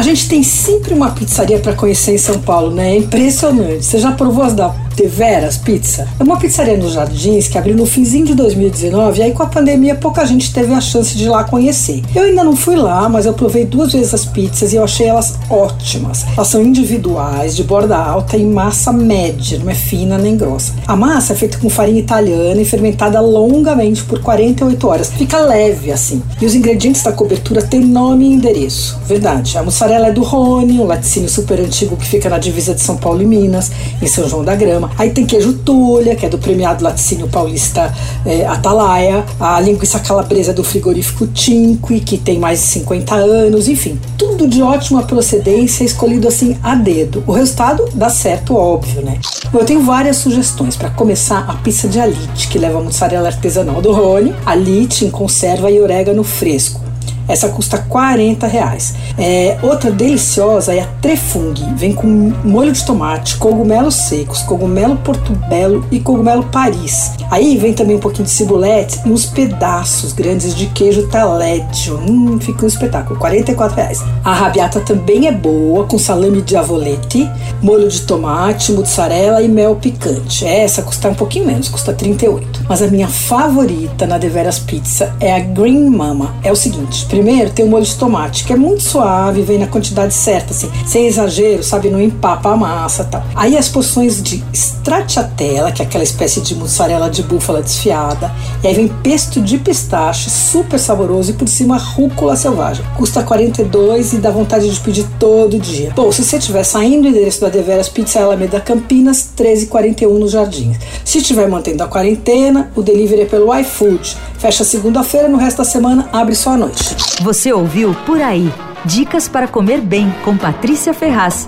A gente tem sempre uma pizzaria para conhecer em São Paulo, né? É impressionante. Você já provou as da Deveras Pizza? É uma pizzaria nos Jardins que abriu no finzinho de 2019 e aí com a pandemia pouca gente teve a chance de ir lá conhecer. Eu ainda não fui lá, mas eu provei duas vezes as pizzas e eu achei elas ótimas. Elas são individuais, de borda alta e massa média, não é fina nem grossa. A massa é feita com farinha italiana e fermentada longamente por 48 horas. Fica leve assim. E os ingredientes da cobertura têm nome e endereço. Verdade. A mussarela é do Rony, um laticínio super antigo que fica na divisa de São Paulo e Minas, em São João da Grama. Aí tem queijo Tulha, que é do premiado laticínio paulista é, Atalaia. A linguiça calabresa do frigorífico Tinque, que tem mais de 50 anos. Enfim, tudo de ótima procedência, escolhido assim a dedo. O resultado dá certo, óbvio, né? Eu tenho várias sugestões. Para começar, a pizza de alite, que leva mussarela artesanal do Rony, alite em conserva e orégano fresco. Essa custa 40 reais. É, outra deliciosa é a Trefung. Vem com molho de tomate, cogumelos secos, cogumelo portobello e cogumelo Paris. Aí vem também um pouquinho de cibulete e uns pedaços grandes de queijo taleggio. Hum, fica um espetáculo. 44 reais. A rabiata também é boa, com salame de avolete, molho de tomate, mussarela e mel picante. Essa custa um pouquinho menos, custa 38. Mas a minha favorita na Deveras Pizza é a Green Mama. É o seguinte, Primeiro tem o molho de tomate, que é muito suave, vem na quantidade certa, assim, sem exagero, sabe? Não empapa a massa tal. Aí as porções de stracciatella, que é aquela espécie de mussarela de búfala desfiada. E aí vem pesto de pistache, super saboroso, e por cima rúcula selvagem. Custa 42 e dá vontade de pedir todo dia. Bom, se você estiver saindo, o endereço da Deveras Pizza Alameda Campinas, 1341 nos Jardins. Se estiver mantendo a quarentena, o delivery é pelo iFood. Fecha segunda-feira, no resto da semana abre só à noite. Você ouviu Por Aí. Dicas para comer bem com Patrícia Ferraz.